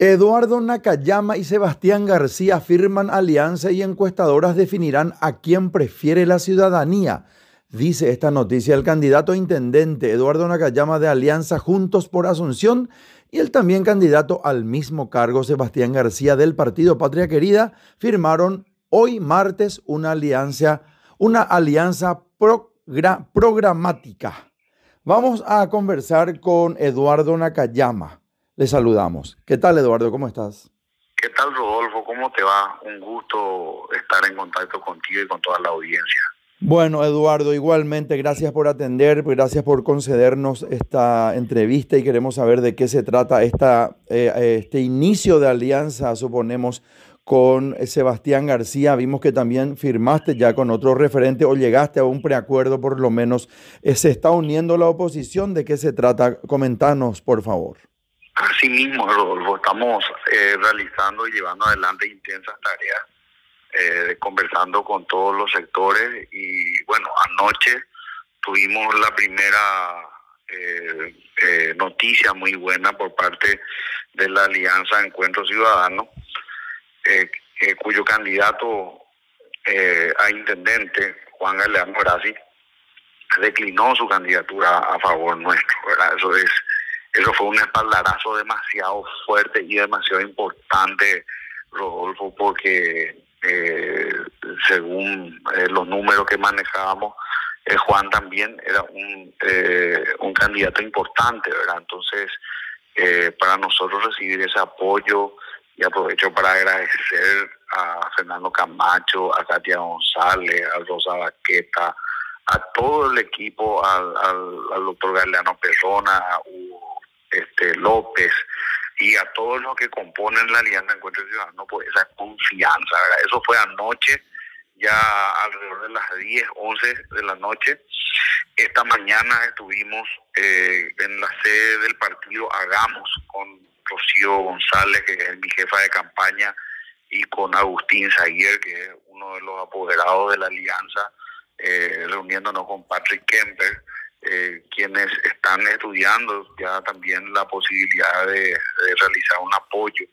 Eduardo Nakayama y Sebastián García firman alianza y encuestadoras definirán a quién prefiere la ciudadanía. Dice esta noticia el candidato a intendente Eduardo Nakayama de Alianza Juntos por Asunción y el también candidato al mismo cargo Sebastián García del Partido Patria Querida firmaron hoy martes una alianza, una alianza programática. Vamos a conversar con Eduardo Nakayama. Le saludamos. ¿Qué tal, Eduardo? ¿Cómo estás? ¿Qué tal, Rodolfo? ¿Cómo te va? Un gusto estar en contacto contigo y con toda la audiencia. Bueno, Eduardo, igualmente, gracias por atender, gracias por concedernos esta entrevista y queremos saber de qué se trata esta, eh, este inicio de alianza, suponemos, con Sebastián García. Vimos que también firmaste ya con otro referente o llegaste a un preacuerdo, por lo menos. Eh, ¿Se está uniendo la oposición? ¿De qué se trata? Comentanos, por favor. Así mismo, Rodolfo, estamos eh, realizando y llevando adelante intensas tareas, eh, conversando con todos los sectores y bueno, anoche tuvimos la primera eh, noticia muy buena por parte de la Alianza Encuentro Ciudadano, cuyo candidato a intendente, Juan Galeano Grassi, declinó su candidatura a favor nuestro, ¿verdad? Eso es eso fue un espaldarazo demasiado fuerte y demasiado importante, Rodolfo, porque eh, según eh, los números que manejábamos, eh, Juan también era un, un candidato importante, ¿verdad? Entonces, para nosotros recibir ese apoyo, y aprovecho para agradecer a Fernando Camacho, a Katia González, a Rosa Baqueta, a todo el equipo, al, al, doctor Galeano Perrona, a este, López y a todos los que componen la Alianza Encuentro Ciudadano por esa confianza. Eso fue anoche, ya alrededor de las 10, 11 de la noche. Esta mañana estuvimos eh, en la sede del partido Hagamos con Rocío González, que es mi jefa de campaña, y con Agustín Zaguer, que es uno de los apoderados de la alianza, eh, reuniéndonos con Patrick Kemper eh, quienes están estudiando ya también la posibilidad de, realizar un apoyo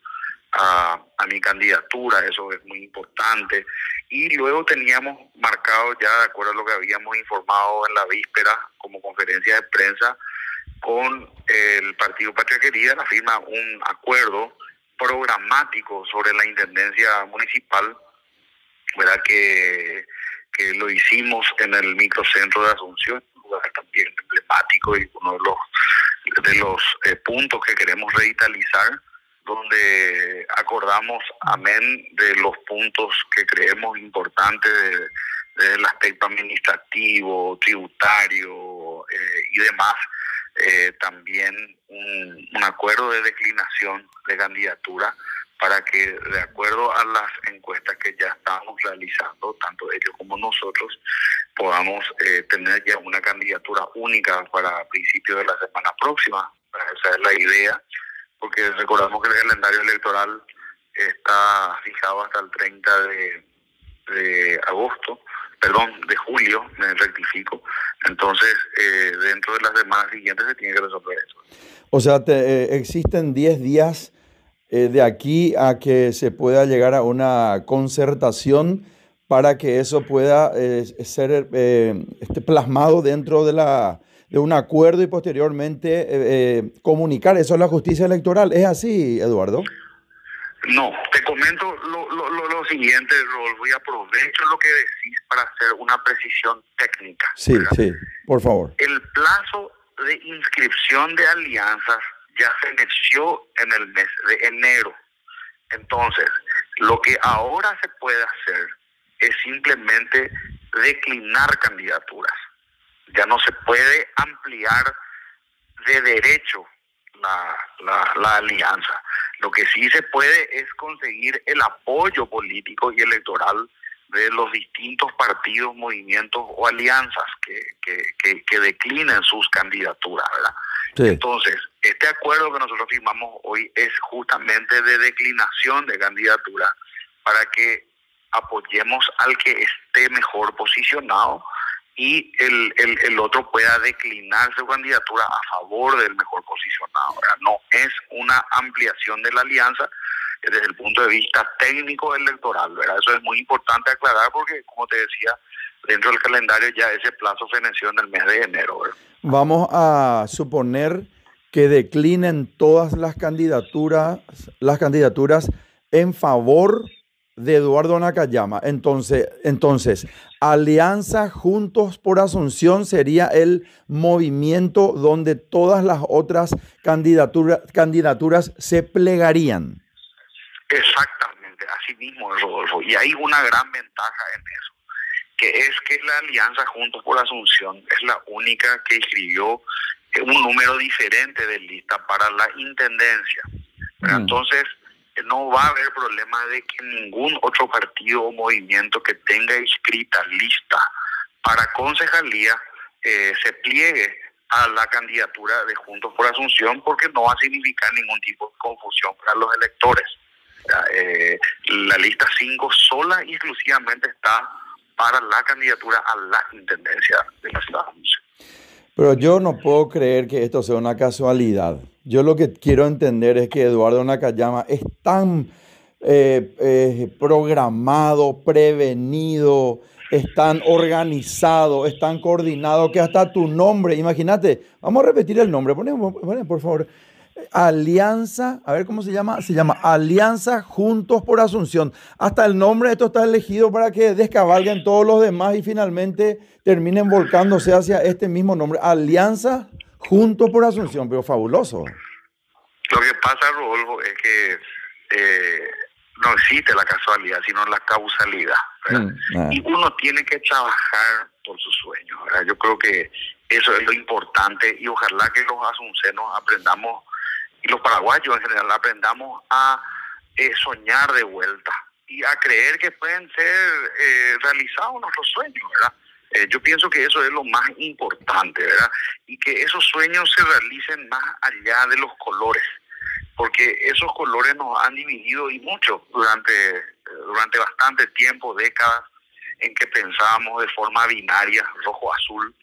a, mi candidatura, eso es muy importante. Y luego teníamos marcado ya, de acuerdo a lo que habíamos informado en la víspera como conferencia de prensa, con el Partido Patria Querida, la firma un acuerdo programático sobre la Intendencia Municipal, ¿verdad? Que, que lo hicimos en el microcentro de Asunción también emblemático y uno de los, de los eh, puntos que queremos revitalizar, donde acordamos, amén, de los puntos que creemos importantes del aspecto administrativo, tributario eh, y demás, eh, también un, un acuerdo de declinación de candidatura para que de acuerdo a las encuestas que ya estamos realizando, tanto ellos como nosotros, podamos eh, tener ya una candidatura única para principios de la semana próxima. Esa es la idea, porque recordamos que el calendario electoral está fijado hasta el 30 de, de agosto, perdón, de julio, me rectifico. Entonces, eh, dentro de las semanas siguientes se tiene que resolver eso. O sea, eh, existen 10 días de aquí a que se pueda llegar a una concertación para que eso pueda eh, ser eh, este, plasmado dentro de, la, de un acuerdo y posteriormente eh, comunicar eso a la justicia electoral. ¿Es así, Eduardo? No, te comento lo, lo, lo, siguiente, Rodolfo, y aprovecho lo que decís para hacer una precisión técnica. Sí, sí, por favor. El plazo de inscripción de alianzas ya se inició en el mes de enero. Entonces, lo que ahora se puede hacer es simplemente declinar candidaturas. Ya no se puede ampliar de derecho la, la, alianza. Lo que sí se puede es conseguir el apoyo político y electoral de los distintos partidos, movimientos o alianzas que, que, que, declinen sus candidaturas. Entonces, este acuerdo que nosotros firmamos hoy es justamente de declinación de candidatura para que apoyemos al que esté mejor posicionado y el, el, el, otro pueda declinar su candidatura a favor del mejor posicionado. No es una ampliación de la alianza desde el punto de vista técnico electoral. ¿verdad? Eso es muy importante aclarar porque, como te decía, dentro del calendario ya ese plazo feneció en el mes de enero. Vamos a suponer que declinen todas las candidaturas, las candidaturas en favor de Eduardo Nakayama. Entonces, entonces, Alianza Juntos por Asunción sería el movimiento donde todas las otras candidaturas, candidaturas se plegarían. Exactamente, así mismo, Rodolfo. Y hay una gran ventaja en eso, que es que la Alianza Juntos por Asunción es la única que escribió un número diferente de lista para la intendencia. Mm. Entonces, no va a haber problema de que ningún otro partido o movimiento que tenga inscrita lista para concejalía eh, se pliegue a la candidatura de Juntos por Asunción porque no va a significar ningún tipo de confusión para los electores. Eh, la lista 5 sola y exclusivamente está para la candidatura a la intendencia de la ciudad Pero yo no puedo creer que esto sea una casualidad. Yo lo que quiero entender es que Eduardo Nakayama es tan eh, eh, programado, prevenido, es tan organizado, es tan coordinado que hasta tu nombre, imagínate, vamos a repetir el nombre, ponemos, por favor. Alianza, a ver cómo se llama, se llama Alianza Juntos por Asunción. Hasta el nombre de esto está elegido para que descabalguen todos los demás y finalmente terminen volcándose hacia este mismo nombre, Alianza Juntos por Asunción, pero fabuloso. Lo que pasa, Rodolfo, es que eh, no existe la casualidad, sino la causalidad. Mm, ah. Y uno tiene que trabajar por sus sueños. Yo creo que eso es lo importante y ojalá que los asuncenos aprendamos, y los paraguayos en general aprendamos a eh, soñar de vuelta y a creer que pueden ser eh, realizados nuestros sueños, ¿verdad? Eh, yo pienso que eso es lo más importante, ¿verdad? Y que esos sueños se realicen más allá de los colores, porque esos colores nos han dividido y mucho durante, durante bastante tiempo, décadas, en que pensábamos de forma binaria, rojo-azul,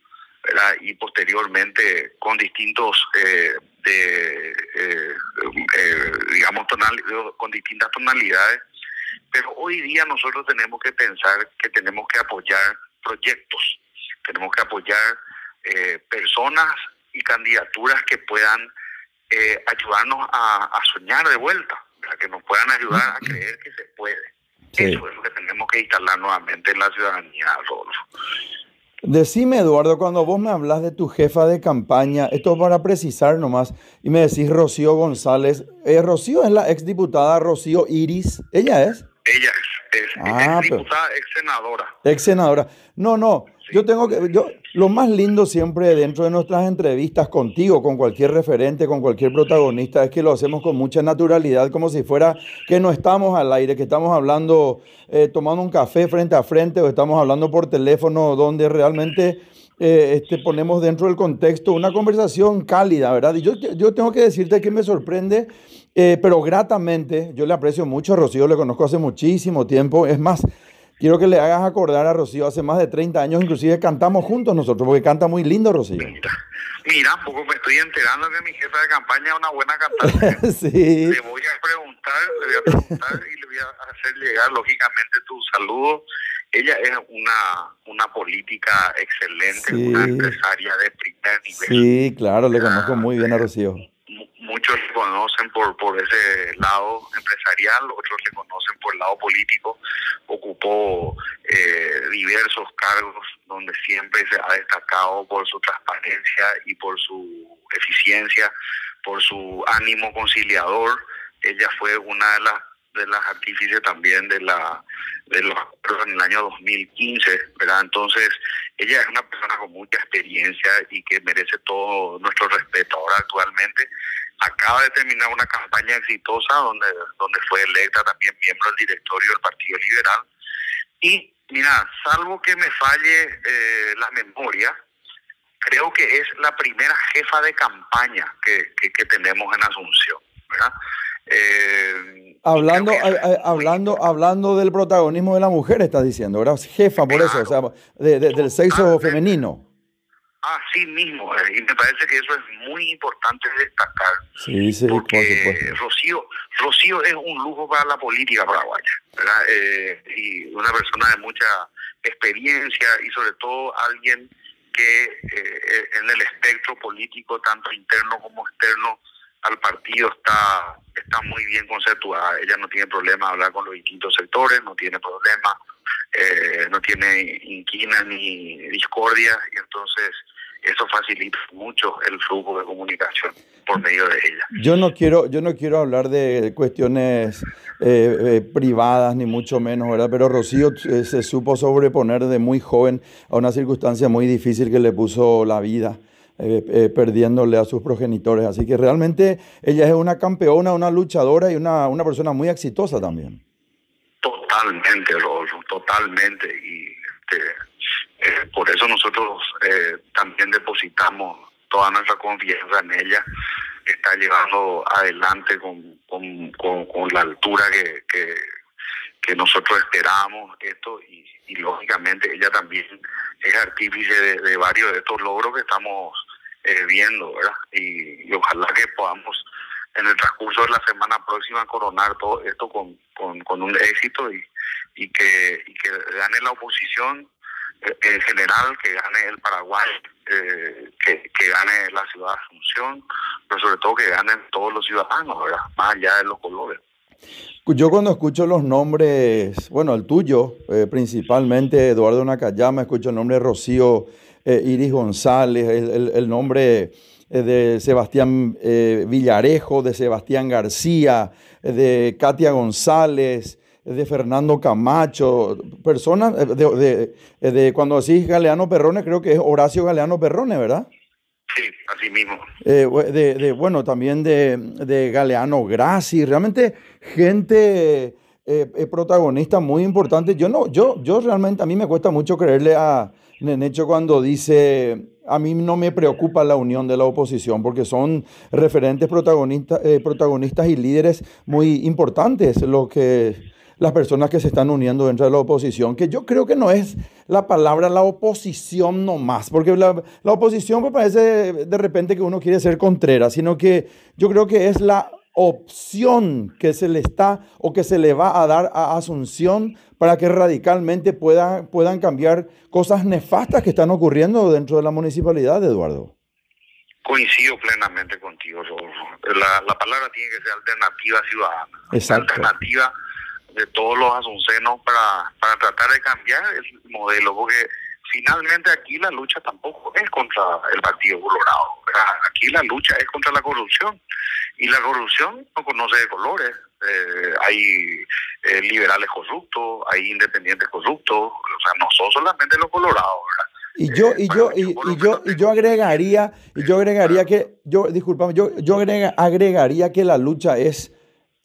¿verdad? Y posteriormente con distintos, eh, de, eh, digamos, con distintas tonalidades. Pero hoy día nosotros tenemos que pensar que tenemos que apoyar proyectos. Tenemos que apoyar eh, personas y candidaturas que puedan eh, ayudarnos a, soñar de vuelta, que nos puedan ayudar a creer que se puede. Eso es lo que tenemos que instalar nuevamente en la ciudadanía, Rodolfo. Decime, Eduardo, cuando vos me hablas de tu jefa de campaña, esto para precisar nomás, y me decís Rocío González, eh, Rocío es la exdiputada Rocío Iris, ¿ella es? Ella es es ah, ex diputada, ex senadora. Ex senadora. No, no. Yo tengo que. Yo, lo más lindo siempre dentro de nuestras entrevistas contigo, con cualquier referente, con cualquier protagonista, es que lo hacemos con mucha naturalidad, como si fuera que no estamos al aire, que estamos hablando, eh, tomando un café frente a frente o estamos hablando por teléfono, donde realmente. Eh, este, ponemos dentro del contexto una conversación cálida, ¿verdad? Y yo, yo tengo que decirte que me sorprende eh, pero gratamente, yo le aprecio mucho a Rocío, le conozco hace muchísimo tiempo. Es más, quiero que le hagas acordar a Rocío, hace más de 30 años inclusive cantamos juntos nosotros, porque canta muy lindo Rocío. Mira, poco me estoy enterando que mi jefa de campaña es una buena cantante. sí. Le voy a preguntar, le voy a preguntar y le voy a hacer llegar lógicamente tu saludo. Ella es una, una política excelente, una empresaria de primer nivel. Sí, claro, le conozco muy bien a Rocío muchos le conocen por, por ese lado empresarial, otros le conocen por el lado político. Ocupó eh, diversos cargos donde siempre se ha destacado por su transparencia y por su eficiencia, por su ánimo conciliador. Ella fue una de las de las artífices también de la de los en el año 2015, ¿verdad? Entonces, ella es una persona con mucha experiencia y que merece todo nuestro respeto ahora actualmente acaba de terminar una campaña exitosa donde, donde fue electa también miembro del directorio del Partido Liberal. Y mira, salvo que me falle eh, la memoria, creo que es la primera jefa de campaña que, que, tenemos en Asunción. ¿verdad? Eh, Hablando, hablando, hablando del protagonismo de la mujer, estás diciendo, ¿verdad? Jefa, por eso, o sea, del sexo femenino. Así mismo, eh, y me parece que eso es muy importante destacar. Sí, sí, porque Rocío, Rocío es un lujo para la política paraguaya, ¿verdad? Eh, y una persona de mucha experiencia y sobre todo alguien que eh, en el espectro político, tanto interno como externo, al partido está, está muy bien conceptuada. Ella no tiene problema hablar con los distintos sectores, no tiene problema, no tiene inquinas ni discordia, y entonces eso facilita mucho el flujo de comunicación por medio de ella. Yo no quiero, yo no quiero hablar de cuestiones eh, eh, privadas ni mucho menos, ¿verdad? Pero Rocío eh, se supo sobreponer de muy joven a una circunstancia muy difícil que le puso la vida. Perdiéndole a sus progenitores. Así que realmente ella es una campeona, una luchadora y una, una persona muy exitosa también. Totalmente, Rodolfo, totalmente. Y este, eh, por eso nosotros eh, también depositamos toda nuestra confianza en ella, está llevando adelante con, con, la altura que, nosotros esperábamos esto y, lógicamente ella también es artífice de, varios de estos logros que estamos eh, viendo, ¿verdad? Y, ojalá que podamos en el transcurso de la semana próxima coronar todo esto con, con, un éxito y, y, que, que gane la oposición en general, que gane el Paraguay, eh, que, que, gane la ciudad de Asunción, pero sobre todo que ganen todos los ciudadanos, ¿verdad? Más allá de los colores. Yo cuando escucho los nombres, bueno, el tuyo, eh, principalmente Eduardo Nakayama, escucho el nombre de Rocío eh, Iris González, el, el, nombre de Sebastián Villarejo, de Sebastián García, de Katia González, de Fernando Camacho, personas eh, de, de, de, cuando decís Galeano Perrone, creo que es Horacio Galeano Perrone, ¿verdad? Mismo. Eh, de, bueno, también de, Galeano Graci, realmente gente eh, protagonista muy importante. Yo no, yo, yo realmente a mí me cuesta mucho creerle a Nenecho cuando dice a mí no me preocupa la unión de la oposición porque son referentes protagonistas, protagonistas y líderes muy importantes los que las personas que se están uniendo dentro de la oposición, que yo creo que no es la palabra la oposición nomás, porque la, la oposición me parece de repente que uno quiere ser contrera, sino que yo creo que es la opción que se le está o que se le va a dar a Asunción para que radicalmente pueda, puedan cambiar cosas nefastas que están ocurriendo dentro de la municipalidad, Eduardo. Coincido plenamente contigo, La, la palabra tiene que ser alternativa ciudadana. Exacto. Alternativa de todos los asuncenos para, para tratar de cambiar el modelo, porque finalmente aquí la lucha tampoco es contra el Partido Colorado, aquí la lucha es contra la corrupción y la corrupción no conoce de colores, eh, hay eh, liberales corruptos, hay independientes corruptos, o sea, no son solamente los colorados, Y yo, y yo, y, yo, y yo agregaría, y yo agregaría que, yo, disculpame, yo, yo agregaría que la lucha es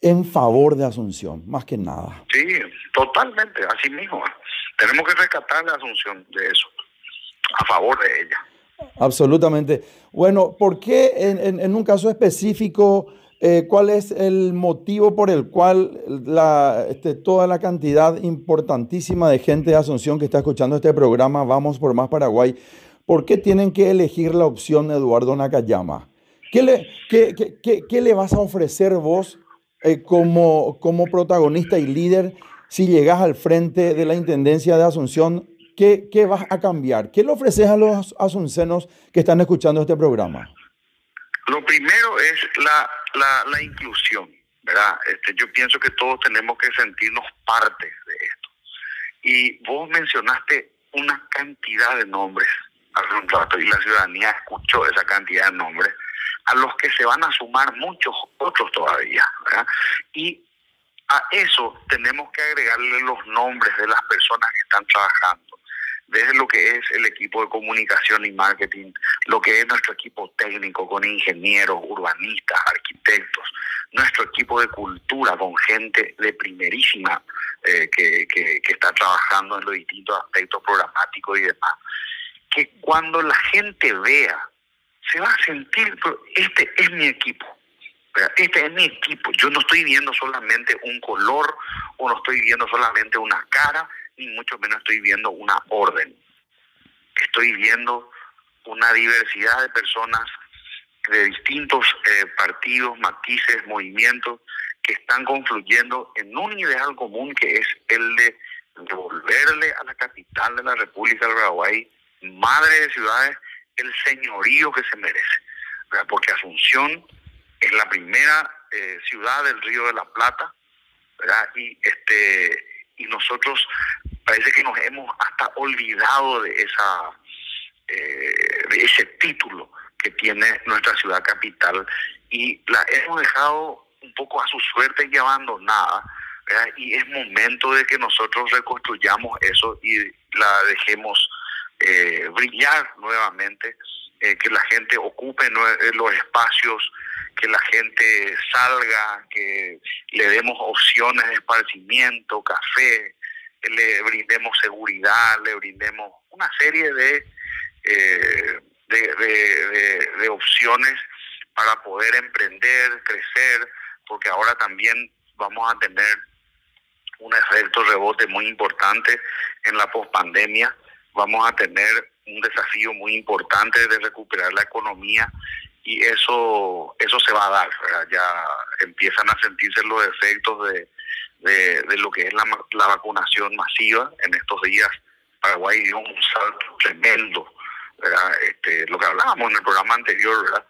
en favor de Asunción, más que nada. Sí, totalmente, así mismo. Tenemos que rescatar la Asunción de eso, a favor de ella. Absolutamente. Bueno, ¿por qué en, un caso específico, eh, cuál es el motivo por el cual la, este, toda la cantidad importantísima de gente de Asunción que está escuchando este programa, Vamos por Más Paraguay, ¿por qué tienen que elegir la opción Eduardo Nakayama? ¿Qué le, qué, qué, qué le vas a ofrecer vos eh, como, como protagonista y líder, si llegas al frente de la Intendencia de Asunción, ¿qué, ¿qué, vas a cambiar? ¿Qué le ofreces a los asuncenos que están escuchando este programa? Lo primero es la, la, la inclusión, ¿verdad? Este, yo pienso que todos tenemos que sentirnos parte de esto. Y vos mencionaste una cantidad de nombres hace un rato y la ciudadanía escuchó esa cantidad de nombres a los que se van a sumar muchos otros todavía. Y a eso tenemos que agregarle los nombres de las personas que están trabajando, desde lo que es el equipo de comunicación y marketing, lo que es nuestro equipo técnico con ingenieros, urbanistas, arquitectos, nuestro equipo de cultura con gente de primerísima eh, que, que, que está trabajando en los distintos aspectos programáticos y demás. Que cuando la gente vea se va a sentir, este es mi equipo. Este es mi equipo. Yo no estoy viendo solamente un color o no estoy viendo solamente una cara, ni mucho menos estoy viendo una orden. Estoy viendo una diversidad de personas de distintos eh, partidos, matices, movimientos que están confluyendo en un ideal común que es el de devolverle a la capital de la República del Paraguay, madre de ciudades, el señorío que se merece. Porque Asunción es la primera eh, ciudad del Río de la Plata. Y, este, y nosotros parece que nos hemos hasta olvidado de, esa, eh, de ese título que tiene nuestra ciudad capital y la hemos dejado un poco a su suerte y abandonada. Y es momento de que nosotros reconstruyamos eso y la dejemos eh, brillar nuevamente, eh, que la gente ocupe eh, los espacios, que la gente salga, que le demos opciones de esparcimiento, café, le brindemos seguridad, le brindemos una serie de, de, de opciones para poder emprender, crecer, porque ahora también vamos a tener un efecto rebote muy importante en la pospandemia. Vamos a tener un desafío muy importante de recuperar la economía y eso eso se va a dar. Ya empiezan a sentirse los efectos de, de, lo que es la, la, vacunación masiva. En estos días Paraguay dio un salto tremendo. Este, lo que hablábamos en el programa anterior, ¿verdad?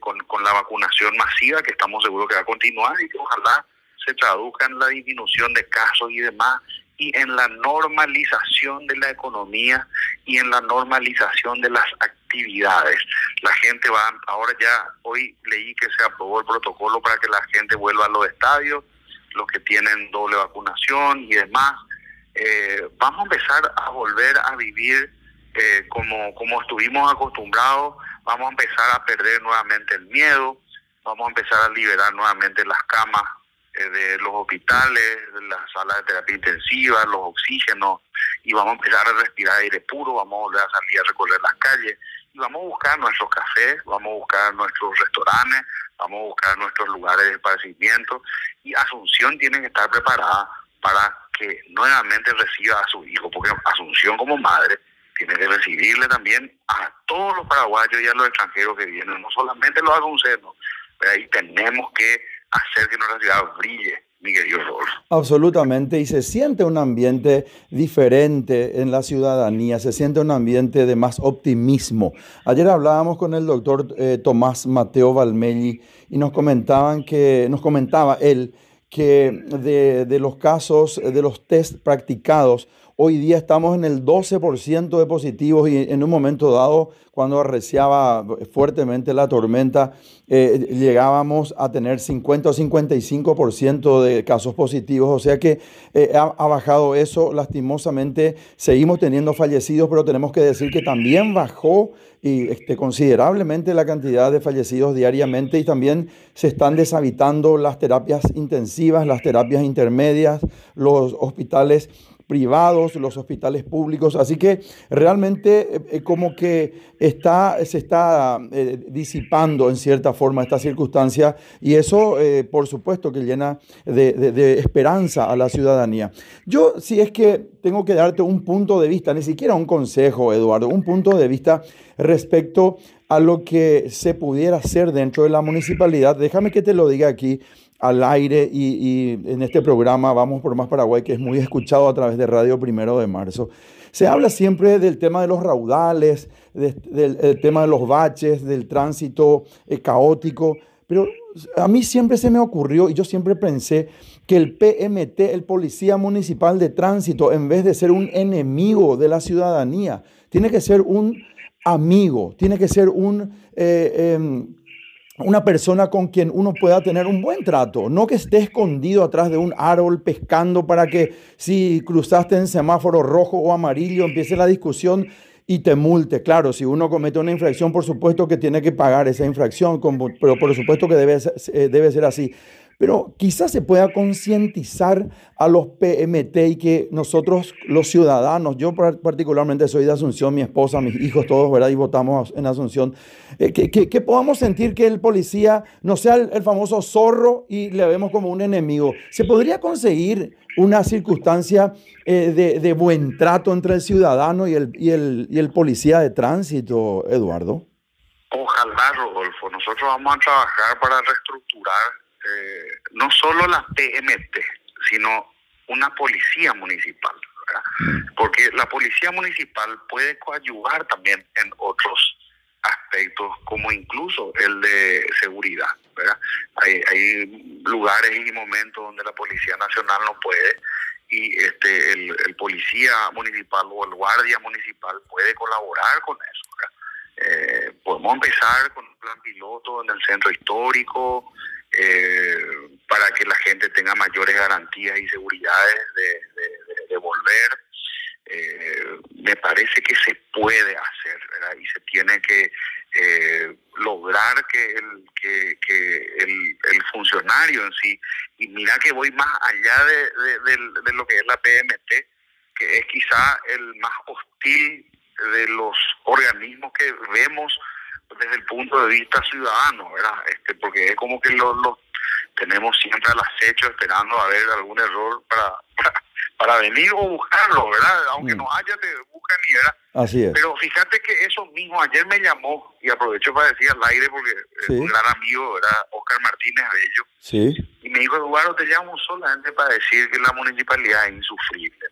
con, con la vacunación masiva que estamos seguros que va a continuar y que ojalá se traduzca en la disminución de casos y demás, y en la normalización de la economía y en la normalización de las actividades. La gente va, ahora ya, hoy leí que se aprobó el protocolo para que la gente vuelva a los estadios, los que tienen doble vacunación y demás. Eh, vamos a empezar a volver a vivir eh, como, como estuvimos acostumbrados, vamos a empezar a perder nuevamente el miedo, vamos a empezar a liberar nuevamente las camas de los hospitales, de las salas de terapia intensiva, los oxígenos, y vamos a empezar a respirar aire puro, vamos a volver a salir a recorrer las calles, y vamos a buscar nuestros cafés, vamos a buscar nuestros restaurantes, vamos a buscar nuestros lugares de esparcimiento, y Asunción tiene que estar preparada para que nuevamente reciba a su hijo, porque Asunción como madre tiene que recibirle también a todos los paraguayos y a los extranjeros que vienen, no solamente los asuncenos, ahí tenemos que hacer que nuestra ciudad brille, Miguel y Absolutamente, y se siente un ambiente diferente en la ciudadanía, se siente un ambiente de más optimismo. Ayer hablábamos con el doctor eh, Tomás Mateo Valmelli y nos comentaban que, nos comentaba él que de, de los casos, de los test practicados, Hoy día estamos en el 12% de positivos y en un momento dado, cuando arreciaba fuertemente la tormenta, eh, llegábamos a tener 50 o 55% de casos positivos. O sea que eh, ha, bajado eso. Lastimosamente, seguimos teniendo fallecidos, pero tenemos que decir que también bajó y, este, considerablemente la cantidad de fallecidos diariamente y también se están deshabitando las terapias intensivas, las terapias intermedias, los hospitales privados, los hospitales públicos. Así que realmente eh, eh, como que está, se está eh, disipando en cierta forma esta circunstancia y eso por supuesto que llena de, de, esperanza a la ciudadanía. Yo si es que tengo que darte un punto de vista, ni siquiera un consejo, Eduardo, un punto de vista respecto a lo que se pudiera hacer dentro de la municipalidad. Déjame que te lo diga aquí al aire y, en este programa Vamos por Más Paraguay, que es muy escuchado a través de Radio Primero de Marzo. Se habla siempre del tema de los raudales, del, tema de los baches, del tránsito eh, caótico, pero a mí siempre se me ocurrió y yo siempre pensé que el PMT, el Policía Municipal de Tránsito, en vez de ser un enemigo de la ciudadanía, tiene que ser un amigo, tiene que ser un... Eh, em, una persona con quien uno pueda tener un buen trato, no que esté escondido atrás de un árbol pescando para que si cruzaste en semáforo rojo o amarillo empiece la discusión y te multe. Claro, si uno comete una infracción, por supuesto que tiene que pagar esa infracción, pero por supuesto que debe, eh, debe ser así. Pero quizás se pueda concientizar a los PMT y que nosotros, los ciudadanos, yo particularmente soy de Asunción, mi esposa, mis hijos, todos, ¿verdad? Y votamos en Asunción, eh, que, podamos sentir que el policía no sea el, famoso zorro y le vemos como un enemigo. ¿Se podría conseguir una circunstancia eh, de, buen trato entre el ciudadano y el, y el, y el policía de tránsito, Eduardo? Ojalá, Rodolfo. Nosotros vamos a trabajar para reestructurar eh, no solo la PMT, sino una policía municipal. Mm. Porque la policía municipal puede coadyuvar también en otros aspectos, como incluso el de seguridad. Hay, lugares y momentos donde la Policía Nacional no puede y este el, policía municipal o el guardia municipal puede colaborar con eso. Eh, podemos empezar con un plan piloto en el centro histórico, eh, para que la gente tenga mayores garantías y seguridades de, volver. Eh, me parece que se puede hacer y se tiene que eh, lograr que el, que, el, funcionario en sí, y mira que voy más allá de, de lo que es la PMT, que es quizá el más hostil de los organismos que vemos desde el punto de vista ciudadano, ¿verdad? Este, porque es como que los, tenemos siempre al acecho esperando a ver algún error para, para, venir o buscarlo, ¿verdad? Aunque mm. no haya, te buscan y ¿verdad? Así es. Pero fíjate que eso mismo, ayer me llamó, y aprovecho para decir al aire, porque es un gran amigo, ¿verdad? Oscar Martínez Bello. Sí. Y me dijo, Eduardo, te llamo solamente para decir que la municipalidad es insufrible.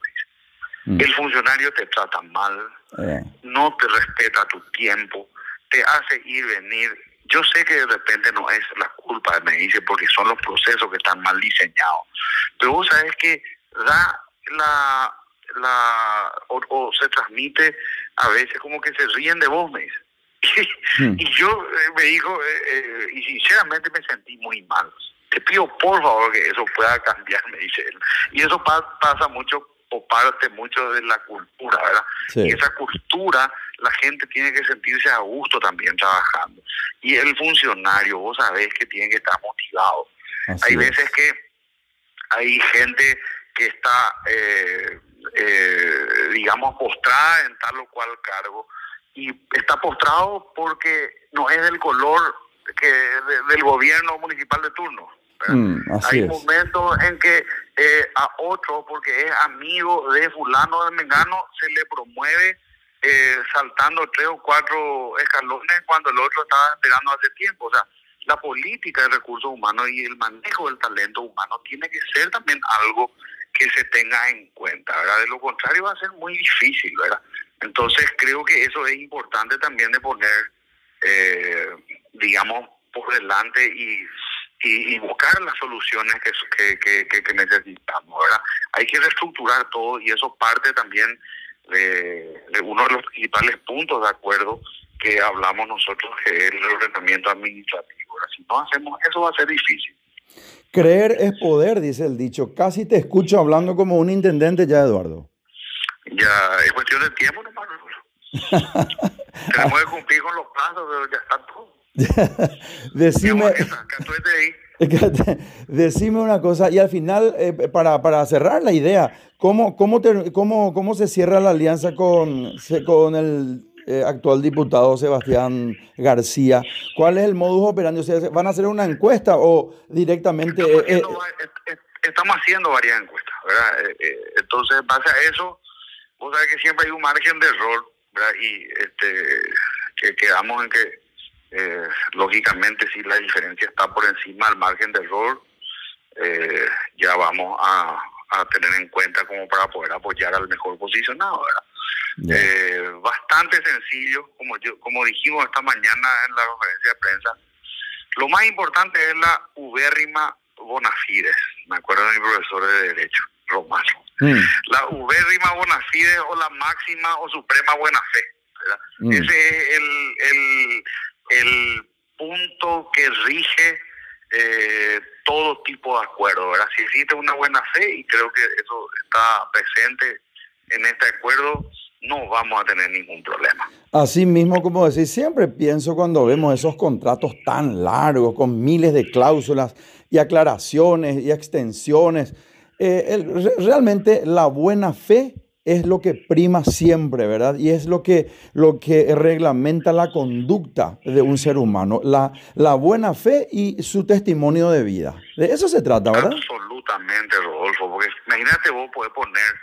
Mm. El funcionario te trata mal, eh. no te respeta tu tiempo, te hace ir, venir. Yo sé que de repente no es la culpa, me dice, porque son los procesos que están mal diseñados. Pero vos sabes que da la, la o, se transmite a veces como que se ríen de vos, me dice. Hmm. y yo eh, me dijo, eh, eh, y sinceramente me sentí muy mal. Te pido por favor que eso pueda cambiar, me dice él. Y eso pasa mucho o parte mucho de la cultura, ¿verdad? Y esa cultura la gente tiene que sentirse a gusto también trabajando. Y el funcionario, vos sabés que tiene que estar motivado. hay veces que hay gente que está, eh, eh, digamos, postrada en tal o cual cargo y está postrado porque no es del color que del gobierno municipal de turno. Mm, hay momentos en que eh, a otro, porque es amigo de fulano de Mengano, se le promueve eh, saltando tres o cuatro escalones cuando el otro estaba esperando hace tiempo. O sea, la política de recursos humanos y el manejo del talento humano tiene que ser también algo que se tenga en cuenta, ¿verdad? De lo contrario va a ser muy difícil, ¿verdad? Entonces creo que eso es importante también de poner, eh, digamos, por delante y y, buscar las soluciones que, que, que, necesitamos, ¿verdad? Hay que reestructurar todo y eso parte también de, uno de los principales puntos de acuerdo que hablamos nosotros, que es el ordenamiento administrativo. Si no hacemos eso va a ser difícil. Creer es poder, dice el dicho. Casi te escucho hablando como un intendente ya, Eduardo. Ya, es cuestión de tiempo nomás. Tenemos que cumplir con los plazos, pero ya está todo. decime, decime una cosa, y al final, eh, para, para, cerrar la idea, ¿cómo, cómo, cómo, ¿cómo se cierra la alianza con, con el eh, actual diputado Sebastián García? ¿Cuál es el modus operandi? ¿Van a hacer una encuesta o directamente...? Estamos haciendo, varias encuestas, ¿verdad? entonces, en base a eso, vos sabés que siempre hay un margen de error, ¿verdad? Y este, que quedamos en que eh, lógicamente, si la diferencia está por encima del margen de error, eh, ya vamos a, tener en cuenta como para poder apoyar al mejor posicionado. Eh, bastante sencillo, como, yo, como dijimos esta mañana en la conferencia de prensa. Lo más importante es la ubérrima bonafides. Me acuerdo de mi profesor de Derecho, Romano. Mm. La ubérrima bonafides o la máxima o suprema buena fe. Mm. Ese es el, el el punto que rige eh, todo tipo de acuerdo, ¿verdad? Si existe una buena fe, y creo que eso está presente en este acuerdo, no vamos a tener ningún problema. Así mismo, como decís, siempre pienso cuando vemos esos contratos tan largos, con miles de cláusulas, y aclaraciones y extensiones. Eh, realmente la buena fe es lo que prima siempre, ¿verdad? Y es lo que, lo que reglamenta la conducta de un ser humano, la, la buena fe y su testimonio de vida. De eso se trata, ¿verdad? Absolutamente, Rodolfo, porque imagínate vos podés poner,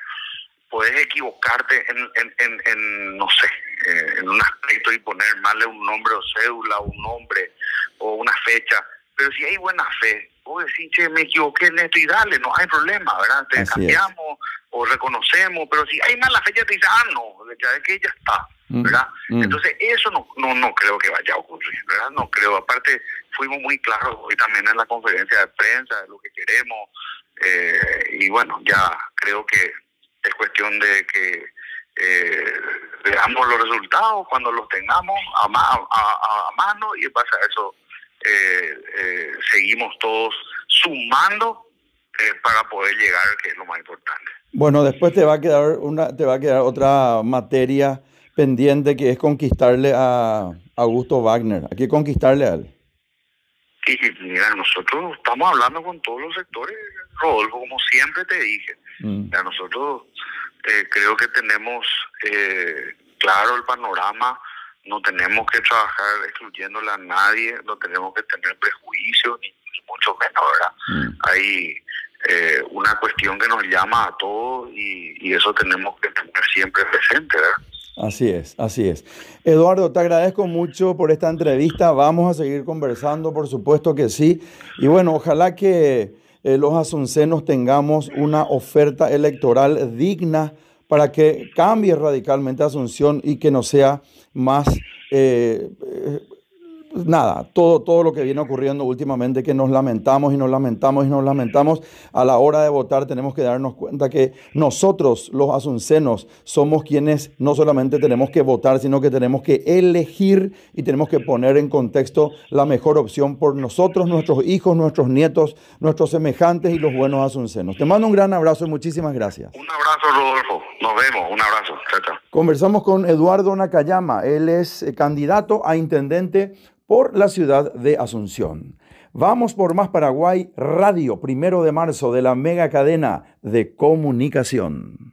puedes equivocarte en, en, en, en no sé, eh, en un aspecto y poner mal un nombre o cédula, un nombre o una fecha, pero si hay buena fe, vos decís, che, me equivoqué en esto y dale, no hay problema, ¿verdad? Te cambiamos o reconocemos, pero si hay mala fe, ya te dice, ah, no, ya es que ya está, mm, ¿verdad? Mm. Entonces, eso no, no, no creo que vaya a ocurrir, ¿verdad? No creo. Aparte, fuimos muy claros hoy también en la conferencia de prensa de lo que queremos, eh, y bueno, ya creo que es cuestión de que eh, veamos los resultados cuando los tengamos a, a, a mano y en base a eso eh, eh, seguimos todos sumando eh, para poder llegar, que es lo más importante. Bueno, después te va a quedar una, te va a quedar otra materia pendiente que es conquistarle a Augusto Wagner. Hay que conquistarle a él. Y mira, nosotros estamos hablando con todos los sectores, Rodolfo, como siempre te dije. Mm. nosotros creo que tenemos claro el panorama no tenemos que trabajar excluyéndole a nadie, no tenemos que tener prejuicios, ni, mucho menos, ¿verdad? Mm. Hay eh, una cuestión que nos llama a todos y, eso tenemos que tener siempre presente, ¿verdad? Así es, así es. Eduardo, te agradezco mucho por esta entrevista. Vamos a seguir conversando, por supuesto que sí. Y bueno, ojalá que eh, los asuncenos tengamos una oferta electoral digna para que cambie radicalmente Asunción y que no sea más eh, eh, nada, todo, todo lo que viene ocurriendo últimamente, que nos lamentamos y nos lamentamos y nos lamentamos, a la hora de votar tenemos que darnos cuenta que nosotros, los asuncenos, somos quienes no solamente tenemos que votar, sino que tenemos que elegir y tenemos que poner en contexto la mejor opción por nosotros, nuestros hijos, nuestros nietos, nuestros semejantes y los buenos asuncenos. Te mando un gran abrazo y muchísimas gracias. Un abrazo, Rodolfo. Nos vemos. Un abrazo. Chao, Conversamos con Eduardo Nakayama. Él es eh, candidato a intendente por la ciudad de Asunción. Vamos por Más Paraguay Radio, primero de marzo, de la mega cadena de comunicación.